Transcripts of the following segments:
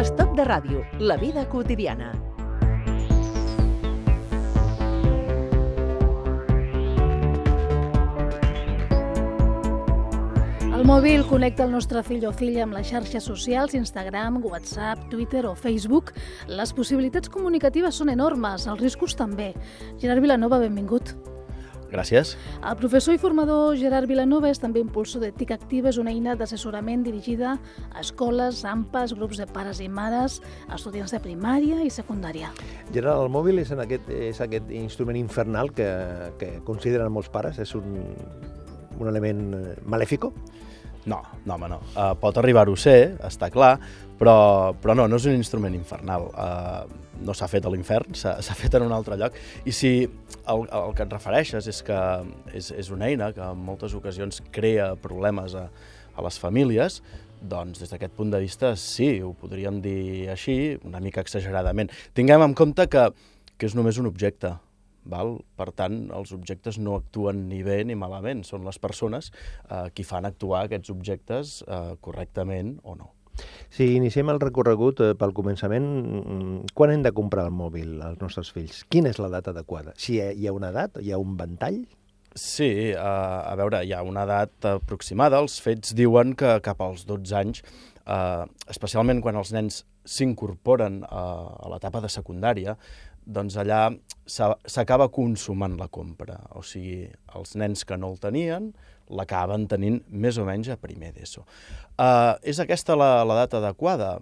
Estoc de ràdio, la vida quotidiana. El mòbil connecta el nostre fill o filla amb les xarxes socials, Instagram, WhatsApp, Twitter o Facebook. Les possibilitats comunicatives són enormes, els riscos també. Gerard Vilanova, benvingut. Gràcies. El professor i formador Gerard Vilanova és també impulsor de TIC Activa, és una eina d'assessorament dirigida a escoles, AMPAs, grups de pares i mares, estudiants de primària i secundària. Gerard, el mòbil és, en aquest, és aquest instrument infernal que, que consideren molts pares, és un, un element eh, malèfico? No, no, home, no. Uh, pot arribar-ho a ser, està clar, però, però no, no és un instrument infernal. Uh, no s'ha fet a l'infern, s'ha fet en un altre lloc. I si el, el que et refereixes és que és, és una eina que en moltes ocasions crea problemes a, a les famílies, doncs des d'aquest punt de vista sí, ho podríem dir així, una mica exageradament. Tinguem en compte que, que és només un objecte, Val? Per tant, els objectes no actuen ni bé ni malament, són les persones eh, qui fan actuar aquests objectes eh, correctament o no. Si iniciem el recorregut eh, pel començament, mm, quan hem de comprar el mòbil als nostres fills? Quina és l'edat adequada? Si hi ha una edat, hi ha un ventall? Sí, eh, a veure, hi ha una edat aproximada. Els fets diuen que cap als 12 anys, eh, especialment quan els nens s'incorporen a, a l'etapa de secundària, doncs allà s'acaba consumant la compra. O sigui, els nens que no el tenien l'acaben tenint més o menys a primer d'ESO. Uh, és aquesta la, la data adequada?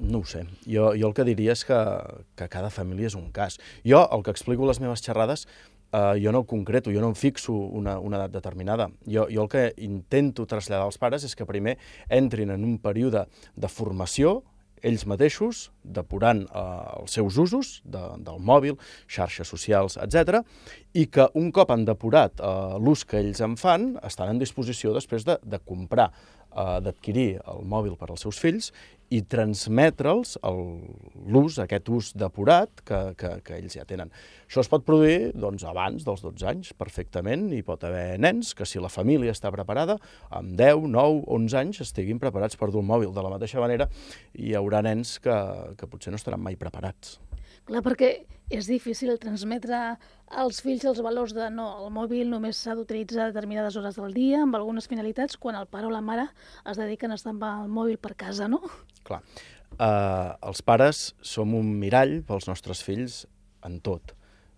No ho sé. Jo, jo el que diria és que, que cada família és un cas. Jo, el que explico a les meves xerrades, uh, jo no concreto, jo no em fixo una, una edat determinada. Jo, jo el que intento traslladar als pares és que primer entrin en un període de formació ells mateixos, depurant eh, els seus usos de, del mòbil, xarxes socials, etc, i que un cop han depurat eh, l'ús que ells en fan, estan en disposició després de, de comprar eh, d'adquirir el mòbil per als seus fills i transmetre'ls l'ús, aquest ús depurat que, que, que ells ja tenen. Això es pot produir doncs, abans dels 12 anys, perfectament, i pot haver nens que, si la família està preparada, amb 10, 9, 11 anys estiguin preparats per dur el mòbil. De la mateixa manera, hi haurà nens que, que potser no estaran mai preparats. Clar, perquè és difícil transmetre als fills els valors de no, el mòbil només s'ha d'utilitzar a determinades hores del dia amb algunes finalitats, quan el pare o la mare es dediquen a estar amb el mòbil per casa, no? Clar. Uh, els pares som un mirall pels nostres fills en tot,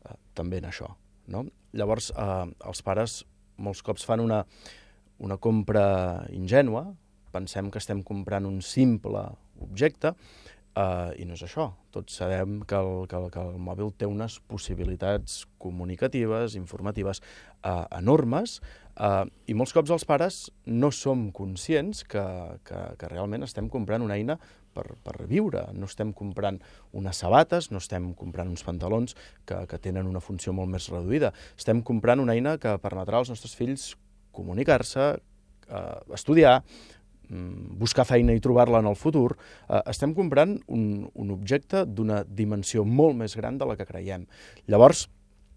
uh, també en això. No? Llavors, uh, els pares molts cops fan una, una compra ingènua, pensem que estem comprant un simple objecte, Uh, I no és això. Tots sabem que el, que, el, que el mòbil té unes possibilitats comunicatives, informatives uh, enormes, uh, i molts cops els pares no som conscients que, que, que realment estem comprant una eina per, per viure. No estem comprant unes sabates, no estem comprant uns pantalons que, que tenen una funció molt més reduïda. Estem comprant una eina que permetrà als nostres fills comunicar-se, uh, estudiar, buscar feina i trobar-la en el futur, eh, estem comprant un, un objecte d'una dimensió molt més gran de la que creiem. Llavors,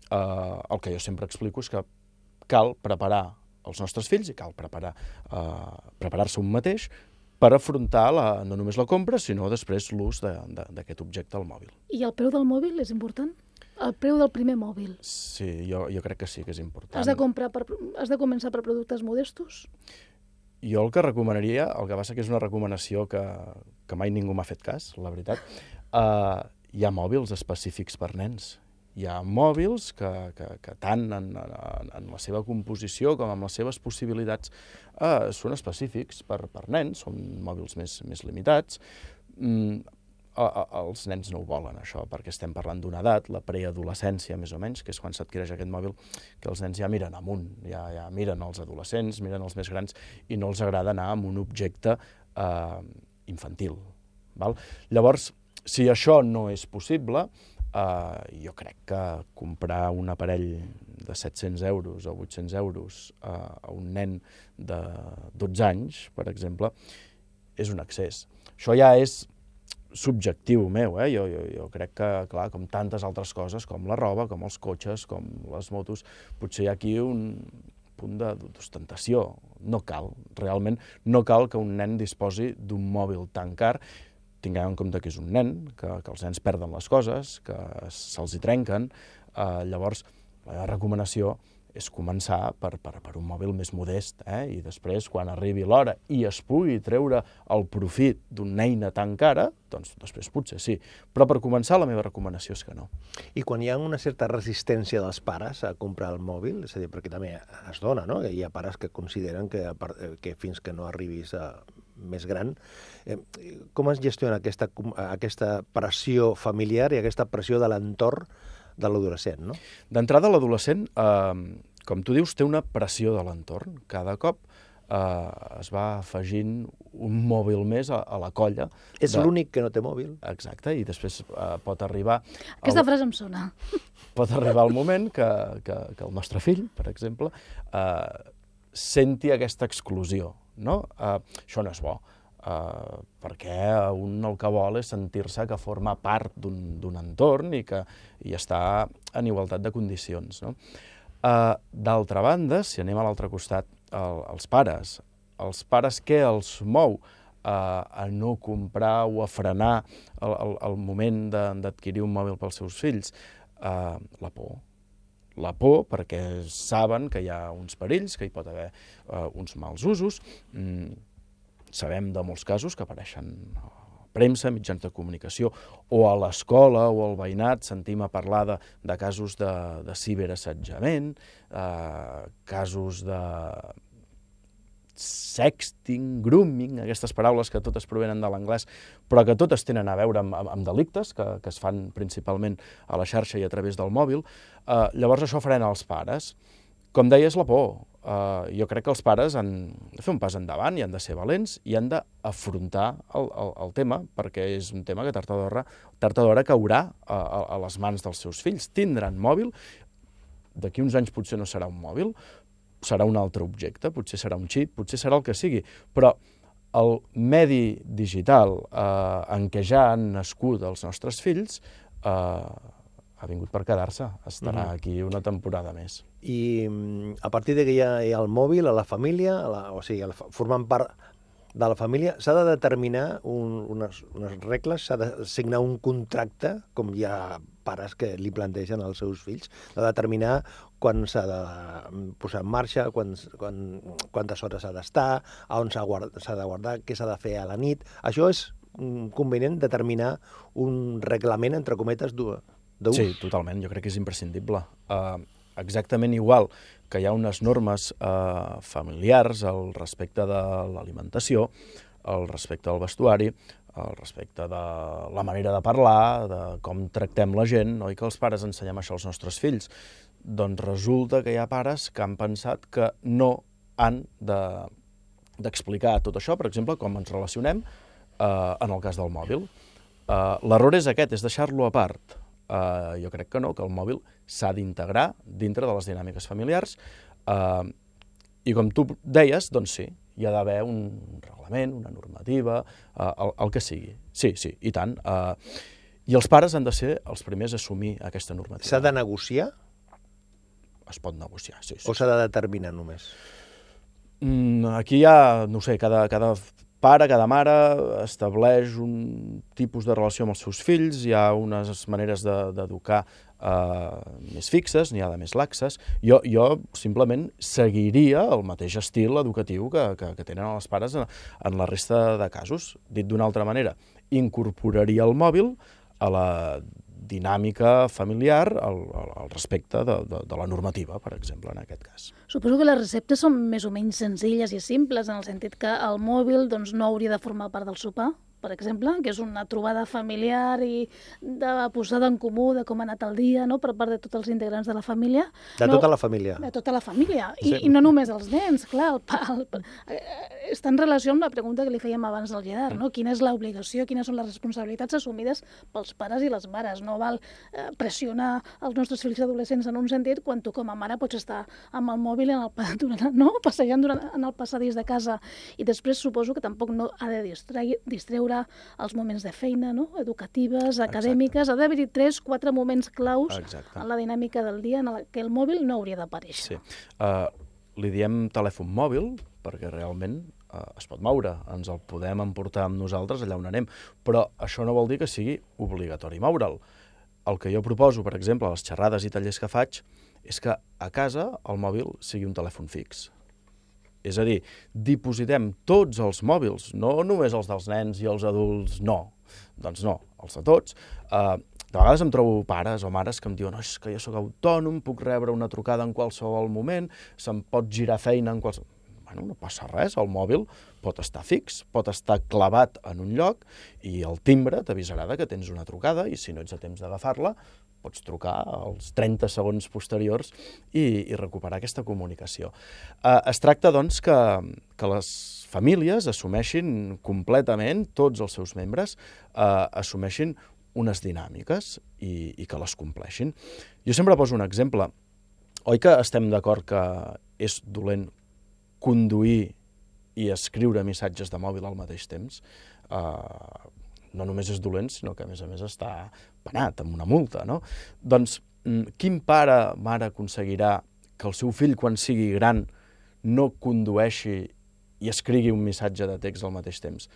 eh, el que jo sempre explico és que cal preparar els nostres fills i cal preparar eh, preparar-se un mateix per afrontar la, no només la compra, sinó després l'ús d'aquest objecte al mòbil. I el preu del mòbil és important? El preu del primer mòbil? Sí, jo, jo crec que sí que és important. Has de, comprar per, has de començar per productes modestos? Jo el que recomanaria, el que passa que és una recomanació que, que mai ningú m'ha fet cas, la veritat, uh, hi ha mòbils específics per nens. Hi ha mòbils que, que, que tant en, en, en la seva composició com en les seves possibilitats uh, són específics per, per nens, són mòbils més, més limitats. Mm, els nens no ho volen, això, perquè estem parlant d'una edat, la preadolescència, més o menys, que és quan s'adquireix aquest mòbil, que els nens ja miren amunt, ja, ja miren els adolescents, miren els més grans, i no els agrada anar amb un objecte eh, infantil. Val? Llavors, si això no és possible, eh, jo crec que comprar un aparell de 700 euros o 800 euros eh, a un nen de 12 anys, per exemple, és un excés. Això ja és subjectiu meu, eh? Jo, jo, jo crec que, clar, com tantes altres coses, com la roba, com els cotxes, com les motos, potser hi ha aquí un punt d'ostentació. No cal, realment, no cal que un nen disposi d'un mòbil tan car. tinguem en compte que és un nen, que, que els nens perden les coses, que se'ls hi trenquen. Eh, llavors, la recomanació és començar per, per, per un mòbil més modest, eh? i després, quan arribi l'hora i es pugui treure el profit d'una eina tan cara, doncs després potser sí. Però per començar, la meva recomanació és que no. I quan hi ha una certa resistència dels pares a comprar el mòbil, és a dir, perquè també es dona, no? Hi ha pares que consideren que, que fins que no arribis a més gran, eh, com es gestiona aquesta, aquesta pressió familiar i aquesta pressió de l'entorn de l'adolescent, no? D'entrada, l'adolescent, eh, com tu dius, té una pressió de l'entorn. Cada cop eh, es va afegint un mòbil més a, a la colla. És de... l'únic que no té mòbil. Exacte, i després eh, pot arribar... Aquesta el... frase em sona. Pot arribar el moment que, que, que el nostre fill, per exemple, eh, senti aquesta exclusió. No? Eh, això no és bo eh, perquè un el que vol és sentir-se que forma part d'un entorn i que i està en igualtat de condicions. No? Eh, D'altra banda, si anem a l'altre costat, el, els pares, els pares què els mou eh, a no comprar o a frenar el, el, el moment d'adquirir un mòbil pels seus fills? Eh, la por, la por perquè saben que hi ha uns perills, que hi pot haver uh, uns mals usos, mm, Sabem de molts casos que apareixen a premsa, mitjans de comunicació, o a l'escola o al veïnat sentim a parlar de, de casos de, de ciberassetjament, eh, casos de sexting, grooming, aquestes paraules que totes provenen de l'anglès, però que totes tenen a veure amb, amb, amb delictes que, que es fan principalment a la xarxa i a través del mòbil, eh, llavors això frena els pares. Com deies, la por. Uh, jo crec que els pares han de fer un pas endavant i han de ser valents i han d'afrontar el, el, el tema, perquè és un tema que tard o d'hora d'hora caurà a, a, a les mans dels seus fills. Tindran mòbil, d'aquí uns anys potser no serà un mòbil, serà un altre objecte, potser serà un xip, potser serà el que sigui, però el medi digital eh, en què ja han nascut els nostres fills eh, ha vingut per quedar-se, estarà mm -hmm. aquí una temporada més. I mm, a partir de que hi ha, hi ha el mòbil, a la família, a la, o sigui, a la, formant part de la família, s'ha de determinar un, unes, unes regles, s'ha de signar un contracte, com hi ha pares que li plantegen als seus fills, de determinar quan s'ha de mm, posar en marxa, quan, quan, quantes hores s'ha d'estar, on s'ha de guardar, què s'ha de fer a la nit. Això és mm, convenient determinar un reglament, entre cometes, d'ús? Sí, totalment, jo crec que és imprescindible. Uh, exactament igual que hi ha unes normes uh, familiars al respecte de l'alimentació, al respecte del vestuari, al respecte de la manera de parlar, de com tractem la gent, oi que els pares ensenyem això als nostres fills? Doncs resulta que hi ha pares que han pensat que no han d'explicar de, tot això, per exemple, com ens relacionem eh, en el cas del mòbil. Eh, L'error és aquest, és deixar-lo a part eh, jo crec que no, que el mòbil s'ha d'integrar dintre de les dinàmiques familiars eh, i com tu deies, doncs sí, hi ha d'haver un reglament, una normativa, eh, el, el que sigui. Sí, sí, i tant. Eh, I els pares han de ser els primers a assumir aquesta normativa. S'ha de negociar? Es pot negociar, sí. sí. O s'ha de determinar només? Mm, aquí hi ha, no sé, cada, cada pare, cada mare estableix un tipus de relació amb els seus fills, hi ha unes maneres d'educar de, eh, més fixes, n'hi ha de més laxes. Jo, jo simplement seguiria el mateix estil educatiu que, que, que tenen els pares en, en la resta de casos. Dit d'una altra manera, incorporaria el mòbil a la dinàmica familiar al, al respecte de, de, de la normativa, per exemple, en aquest cas. Suposo que les receptes són més o menys senzilles i simples, en el sentit que el mòbil doncs, no hauria de formar part del sopar, per exemple, que és una trobada familiar i de posada en comú de com ha anat el dia, no?, per part de tots els integrants de la família. De no, tota la família. De tota la família. I, sí. i no només els nens, clar. El, el, el, està en relació amb la pregunta que li fèiem abans del Gerard, no? Quina és l'obligació, quines són les responsabilitats assumides pels pares i les mares. No val eh, pressionar els nostres fills adolescents en un sentit quan tu com a mare pots estar amb el mòbil en el, durant, no? passejant durant, en el passadís de casa i després suposo que tampoc no ha de distreure millorar els moments de feina, no? educatives, acadèmiques. Exacte. Ha d'haver-hi tres, quatre moments claus Exacte. en la dinàmica del dia en què el mòbil no hauria d'aparèixer. Sí. Uh, li diem telèfon mòbil perquè realment eh, es pot moure, ens el podem emportar amb nosaltres allà on anem, però això no vol dir que sigui obligatori moure'l. El que jo proposo, per exemple, a les xerrades i tallers que faig, és que a casa el mòbil sigui un telèfon fix. És a dir, dipositem tots els mòbils, no només els dels nens i els adults, no. Doncs no, els de tots. Uh, de vegades em trobo pares o mares que em diuen oh, és que jo sóc autònom, puc rebre una trucada en qualsevol moment, se'm pot girar feina en qualsevol... Bueno, no passa res, el mòbil pot estar fix, pot estar clavat en un lloc i el timbre t'avisarà que tens una trucada i si no ets a temps d'agafar-la, pots trucar als 30 segons posteriors i, i recuperar aquesta comunicació. Eh, es tracta, doncs, que, que les famílies assumeixin completament, tots els seus membres, eh, assumeixin unes dinàmiques i, i que les compleixin. Jo sempre poso un exemple. Oi que estem d'acord que és dolent conduir i escriure missatges de mòbil al mateix temps? Uh, no només és dolent, sinó que a més a més està penat amb una multa, no? Doncs mm, quin pare, mare, aconseguirà que el seu fill, quan sigui gran, no condueixi i escrigui un missatge de text al mateix temps?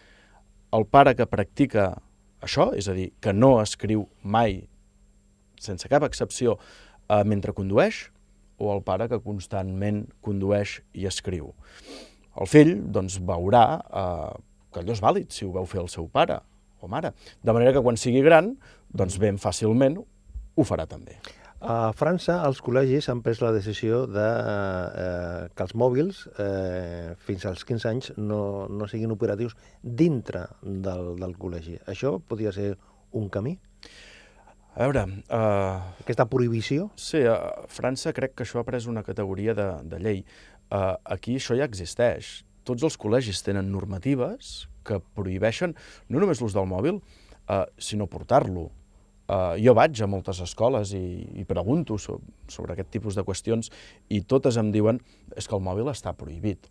El pare que practica això, és a dir, que no escriu mai, sense cap excepció, eh, mentre condueix, o el pare que constantment condueix i escriu. El fill, doncs, veurà eh, que allò és vàlid si ho veu fer el seu pare o mare. De manera que quan sigui gran, doncs ben fàcilment ho farà també. A França, els col·legis han pres la decisió de eh, que els mòbils, eh, fins als 15 anys, no, no siguin operatius dintre del, del col·legi. Això podria ser un camí? A veure... Uh, Aquesta prohibició? Sí, a França crec que això ha pres una categoria de, de llei. Uh, aquí això ja existeix. Tots els col·legis tenen normatives que prohibeixen no només l'ús del mòbil, uh, sinó portar-lo Uh, jo vaig a moltes escoles i, i pregunto so, sobre aquest tipus de qüestions i totes em diuen és que el mòbil està prohibit.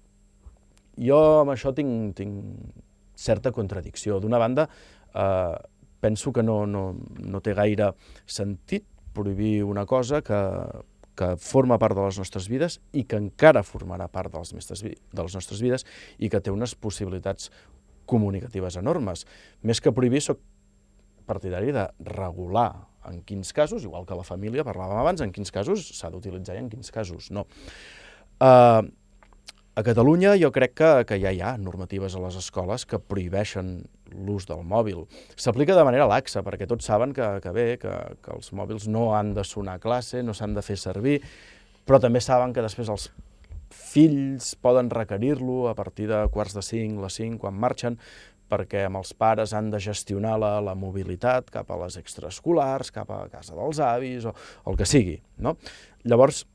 Jo amb això tinc, tinc certa contradicció. D'una banda, uh, penso que no, no, no té gaire sentit prohibir una cosa que, que forma part de les nostres vides i que encara formarà part de les, nostres, de les nostres vides i que té unes possibilitats comunicatives enormes. Més que prohibir, soc partidari de regular en quins casos, igual que la família, parlàvem abans, en quins casos s'ha d'utilitzar i en quins casos no. Uh, a Catalunya jo crec que, que ja hi ha normatives a les escoles que prohibeixen l'ús del mòbil. S'aplica de manera laxa, perquè tots saben que, que bé, que, que els mòbils no han de sonar a classe, no s'han de fer servir, però també saben que després els fills poden requerir-lo a partir de quarts de cinc, les cinc, quan marxen, perquè amb els pares han de gestionar la, la mobilitat cap a les extraescolars, cap a casa dels avis o, o el que sigui. No? Llavors,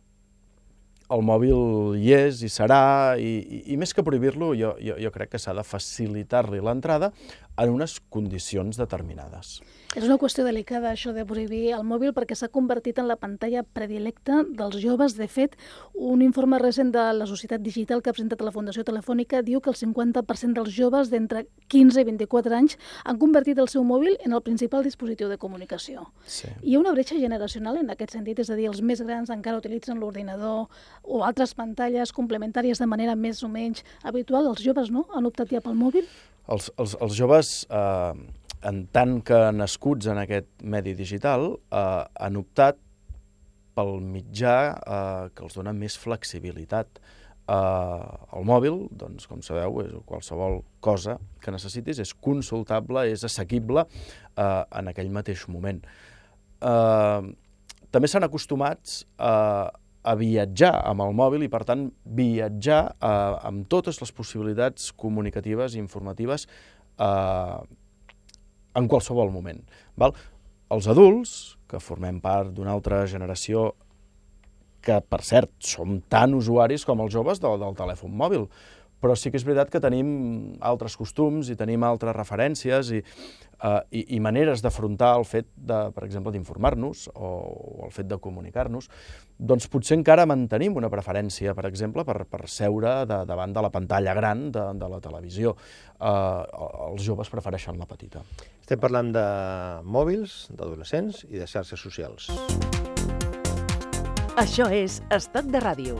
el mòbil hi és i serà, i, i, i més que prohibir-lo, jo, jo, jo crec que s'ha de facilitar-li l'entrada en unes condicions determinades. És una qüestió delicada això de prohibir el mòbil perquè s'ha convertit en la pantalla predilecta dels joves. De fet, un informe recent de la Societat Digital que ha presentat la Fundació Telefònica diu que el 50% dels joves d'entre 15 i 24 anys han convertit el seu mòbil en el principal dispositiu de comunicació. Sí. Hi ha una bretxa generacional en aquest sentit, és a dir, els més grans encara utilitzen l'ordinador o altres pantalles complementàries de manera més o menys habitual. Els joves no? han optat ja pel mòbil? Els, els, els joves... Eh en tant que nascuts en aquest medi digital, eh, han optat pel mitjà eh, que els dona més flexibilitat. Eh, el mòbil, doncs, com sabeu, és qualsevol cosa que necessitis, és consultable, és assequible eh, en aquell mateix moment. Eh, també s'han acostumats eh, a viatjar amb el mòbil i, per tant, viatjar eh, amb totes les possibilitats comunicatives i informatives eh, en qualsevol moment. Val? Els adults, que formem part d'una altra generació que, per cert, som tan usuaris com els joves del, del telèfon mòbil, però sí que és veritat que tenim altres costums i tenim altres referències i, uh, i, i maneres d'afrontar el fet, de, per exemple, d'informar-nos o, o el fet de comunicar-nos, doncs potser encara mantenim una preferència, per exemple, per, per seure de, davant de la pantalla gran de, de la televisió. Uh, els joves prefereixen la petita. Estem parlant de mòbils, d'adolescents i de xarxes socials. Això és Estat de Ràdio.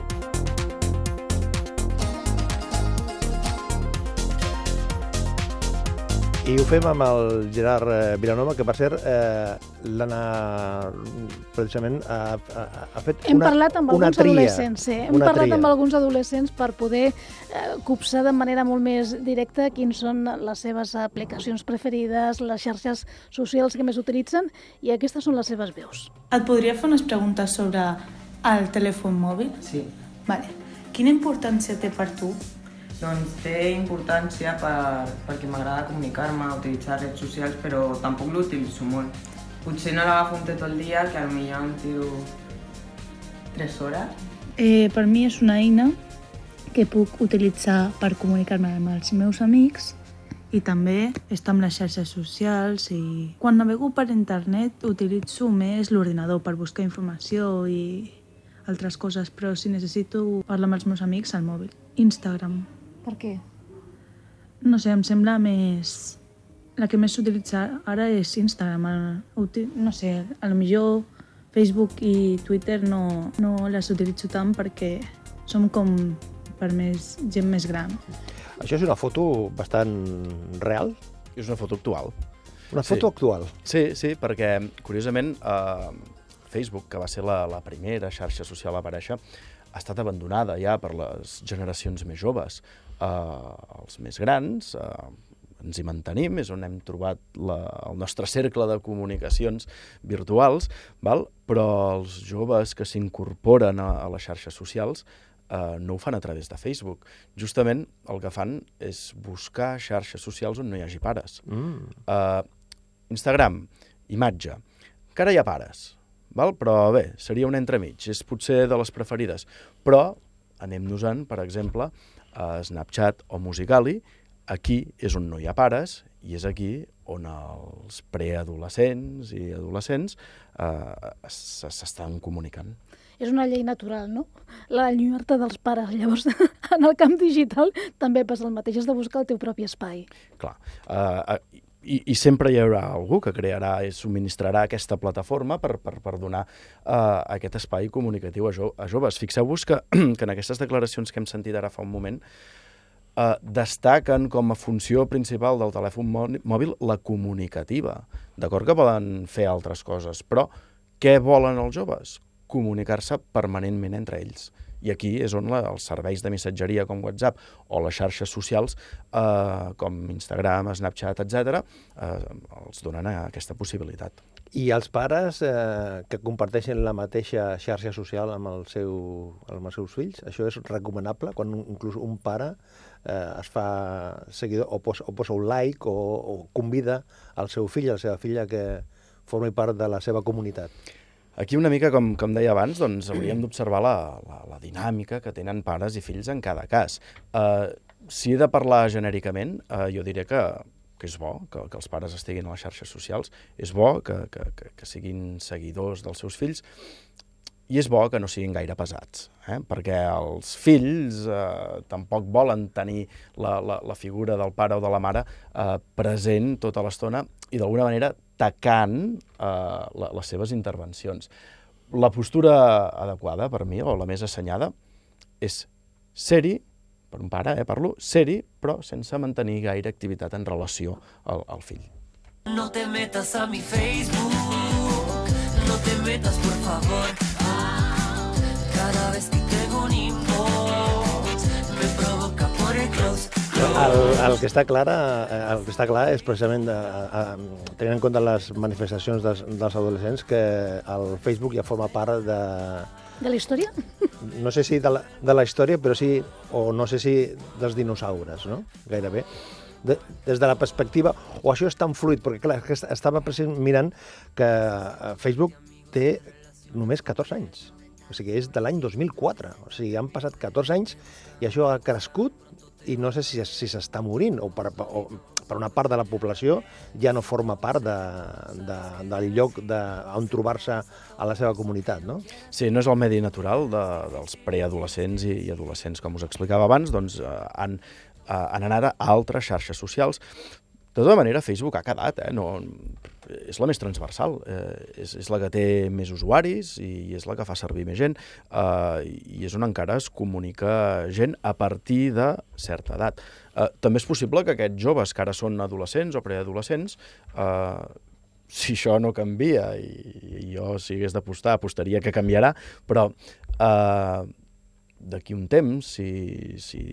I ho fem amb el Gerard eh, Vilanova, que per cert eh, l'Anna precisament ha, ha, ha fet Hem una, parlat amb una alguns tria, adolescents, sí. Hem una parlat tria. amb alguns adolescents per poder eh, copsar de manera molt més directa quins són les seves aplicacions preferides, les xarxes socials que més utilitzen, i aquestes són les seves veus. Et podria fer unes preguntes sobre el telèfon mòbil? Sí, Vale. Quina importància té per tu? Doncs té importància per, perquè m'agrada comunicar-me, utilitzar redes socials, però tampoc l'utilitzo molt. Potser no l'agafo un tot el dia, que potser em tiro 3 hores. Eh, per mi és una eina que puc utilitzar per comunicar-me amb els meus amics i també està amb les xarxes socials i quan navego per internet utilitzo més l'ordinador per buscar informació i altres coses, però si necessito parlar amb els meus amics, al mòbil. Instagram. Per què? No sé, em sembla més... La que més s'utilitza ara és Instagram. No sé, a lo millor Facebook i Twitter no, no les utilitzo tant perquè som com per més gent més gran. Això és una foto bastant real, És una foto actual. una Sí. foto actual. Sí, sí, perquè, curiosament, eh, Facebook, que va ser la, la primera xarxa social a aparèixer, ha estat abandonada ja per les generacions més joves. Eh, els més grans eh, ens hi mantenim, és on hem trobat la, el nostre cercle de comunicacions virtuals, val? però els joves que s'incorporen a, a les xarxes socials eh, no ho fan a través de Facebook. Justament el que fan és buscar xarxes socials on no hi hagi pares. Mm. Uh, Instagram, imatge. Encara hi ha pares, val? però bé, seria un entremig, és potser de les preferides. Però anem-nos-en, per exemple, a Snapchat o Musical.ly, aquí és on no hi ha pares i és aquí on els preadolescents i adolescents eh, s'estan comunicant. És una llei natural, no? La lluerta dels pares. Llavors, en el camp digital també passa el mateix, has de buscar el teu propi espai. Clar, uh, i, i sempre hi haurà algú que crearà i subministrarà aquesta plataforma per, per, per donar uh, aquest espai comunicatiu a, jo, a joves. Fixeu-vos que, que en aquestes declaracions que hem sentit ara fa un moment uh, destaquen com a funció principal del telèfon mò- mòbil la comunicativa. D'acord que poden fer altres coses, però què volen els joves? Comunicar-se permanentment entre ells. I aquí és on la, els serveis de missatgeria com WhatsApp o les xarxes socials eh, com Instagram, Snapchat, etc., eh, els donen aquesta possibilitat. I els pares eh, que comparteixen la mateixa xarxa social amb, el seu, amb els seus fills, això és recomanable quan un- inclús un pare eh, es fa seguidor o posa, o posa un like o, o convida al seu fill, a la seva filla que formi part de la seva comunitat. Aquí una mica, com, com deia abans, doncs hauríem d'observar la, la, la dinàmica que tenen pares i fills en cada cas. Uh, si he de parlar genèricament, uh, jo diré que, que és bo que, que els pares estiguin a les xarxes socials, és bo que, que, que, que siguin seguidors dels seus fills, i és bo que no siguin gaire pesats, eh? perquè els fills eh, tampoc volen tenir la, la, la figura del pare o de la mare eh, present tota l'estona i d'alguna manera tacant eh, la, les seves intervencions. La postura adequada per mi, o la més assenyada, és ser-hi, per un pare, eh, parlo, ser-hi, però sense mantenir gaire activitat en relació al, al fill. No te metas a mi Facebook, no te metas por favor. Cada vez que tengo un inbox, me provoca por el close. El, el, que està clara, eh, el que està clar és precisament, de, a, a, tenint en compte les manifestacions dels, dels adolescents, que el Facebook ja forma part de, De la història? no sé si de la, de la història, però sí, o no sé si dels dinosaures, no? Gairebé. De, des de la perspectiva, o això és tan fluid, perquè clar, que est- estava mirant que eh, Facebook té només 14 anys. O sigui, és de l'any 2004. O sigui, han passat 14 anys i això ha crescut i no sé si, si s'està morint o per, o per una part de la població ja no forma part de, de, del lloc de, on trobar-se a la seva comunitat, no? Sí, no és el medi natural de, dels preadolescents i, i adolescents, com us explicava abans, doncs eh, han, eh, han anat a altres xarxes socials. De tota manera, Facebook ha quedat, eh? No, és la més transversal, eh, és, és la que té més usuaris i és la que fa servir més gent eh, i és on encara es comunica gent a partir de certa edat. Eh, també és possible que aquests joves que ara són adolescents o preadolescents eh, si això no canvia, i jo si hagués d'apostar, apostaria que canviarà, però eh, d'aquí un temps, si, si,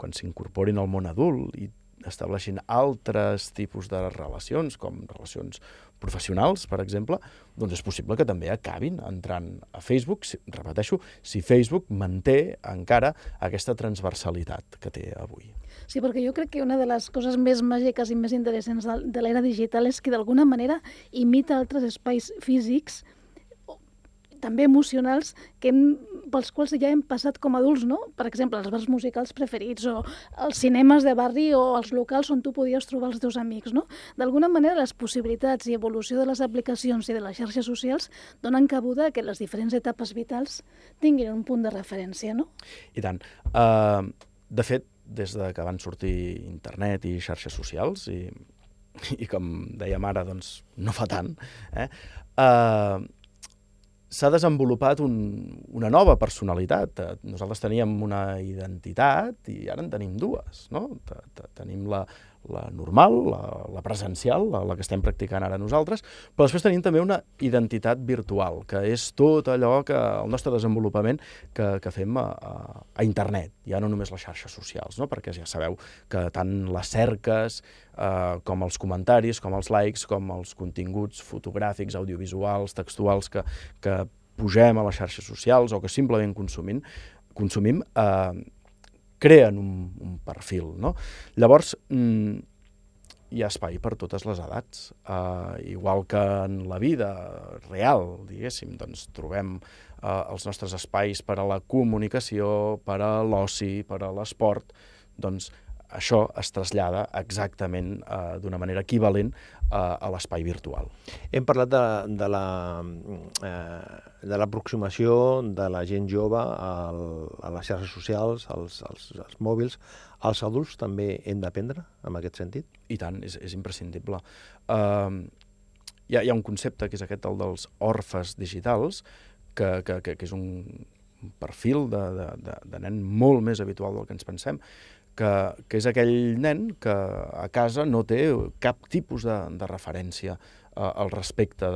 quan s'incorporin al món adult i estableixin altres tipus de relacions, com relacions professionals, per exemple, doncs és possible que també acabin entrant a Facebook, si, repeteixo, si Facebook manté encara aquesta transversalitat que té avui. Sí, perquè jo crec que una de les coses més màgiques i més interessants de, l'era digital és que d'alguna manera imita altres espais físics també emocionals que hem, pels quals ja hem passat com a adults, no? Per exemple, els bars musicals preferits o els cinemes de barri o els locals on tu podies trobar els teus amics, no? D'alguna manera, les possibilitats i evolució de les aplicacions i de les xarxes socials donen cabuda a que les diferents etapes vitals tinguin un punt de referència, no? I tant. Uh, de fet, des de que van sortir internet i xarxes socials, i, i com dèiem ara, doncs no fa tant, eh? Uh, s'ha desenvolupat un, una nova personalitat. Eh, Nosaltres teníem una identitat i ara en tenim dues. No? Te- te- Tenim la, la normal, la, la presencial, la, la que estem practicant ara nosaltres, però després tenim també una identitat virtual, que és tot allò que el nostre desenvolupament que, que fem a, a, a internet, ja no només les xarxes socials, no? perquè ja sabeu que tant les cerques eh, com els comentaris, com els likes, com els continguts fotogràfics, audiovisuals, textuals que, que pugem a les xarxes socials o que simplement consumim, consumim eh, creen un, un perfil. No? Llavors, mm, hi ha espai per totes les edats. Uh, igual que en la vida real, diguéssim, doncs trobem uh, els nostres espais per a la comunicació, per a l'oci, per a l'esport, doncs això es trasllada exactament uh, d'una manera equivalent uh, a l'espai virtual. Hem parlat de, de la eh, de l'aproximació de la gent jove al, a les xarxes socials, als, als, als mòbils. Els adults també hem d'aprendre en aquest sentit? I tant, és, és imprescindible. Uh, hi, ha, hi ha un concepte que és aquest, el dels orfes digitals, que, que, que, que és un perfil de, de, de, de nen molt més habitual del que ens pensem, que, que és aquell nen que a casa no té cap tipus de, de referència uh, al respecte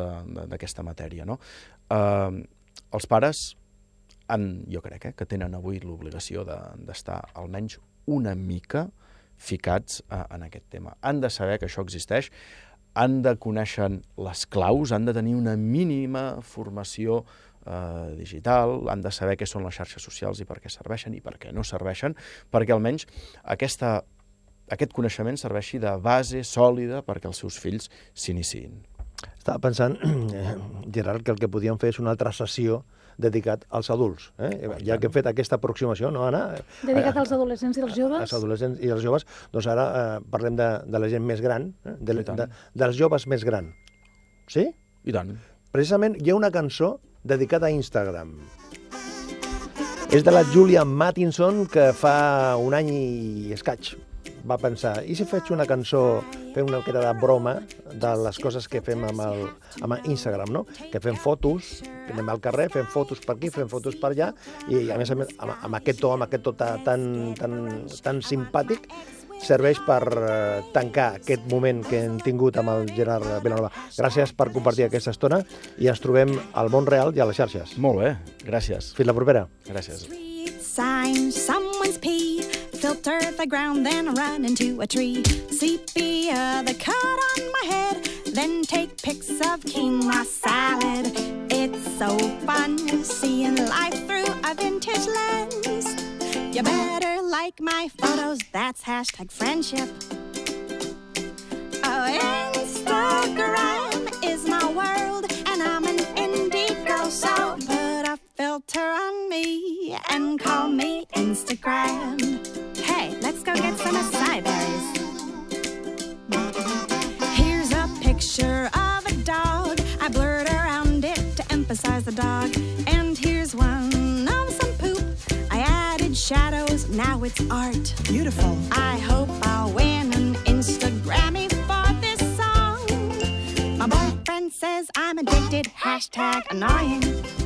d'aquesta matèria. No? Uh, els pares han, jo crec eh, que tenen avui l'obligació de- d'estar de, almenys una mica ficats uh, en aquest tema. Han de saber que això existeix, han de conèixer les claus, han de tenir una mínima formació eh, digital, han de saber què són les xarxes socials i per què serveixen i per què no serveixen, perquè almenys aquesta, aquest coneixement serveixi de base sòlida perquè els seus fills s'iniciïn. Estava pensant, eh, Gerard, que el que podíem fer és una altra sessió dedicat als adults. Eh? Ja que hem fet aquesta aproximació, no, Anna? Dedicat als adolescents i als joves. als adolescents i als joves, doncs ara eh, parlem de, de la gent més gran, eh? de, de, dels joves més gran. Sí? I tant. Precisament hi ha una cançó dedicada a Instagram. És de la Julia Mattinson, que fa un any i escaig va pensar, i si faig una cançó, fem una que era de broma de les coses que fem amb, el, amb Instagram, no? Que fem fotos, que anem al carrer, fem fotos per aquí, fem fotos per allà, i a més a més, amb, amb aquest to, amb aquest to ta- tan, tan, tan simpàtic, serveix per eh, tancar aquest moment que hem tingut amb el Gerard Vilanova. Gràcies per compartir aquesta estona i ens trobem al món real i a les xarxes. Molt bé, gràcies. Fins la propera. Gràcies. Sign, someone's pee. Filter the ground, then run into a tree. Sepia, the cut on my head. Then take pics of quinoa salad. It's so fun seeing life through a vintage lens. You better like my photos, that's hashtag friendship. Oh, Instagram is my world, it's art. Beautiful. I hope I'll win an Instagrammy for this song. My boyfriend says I'm addicted. Hashtag annoying.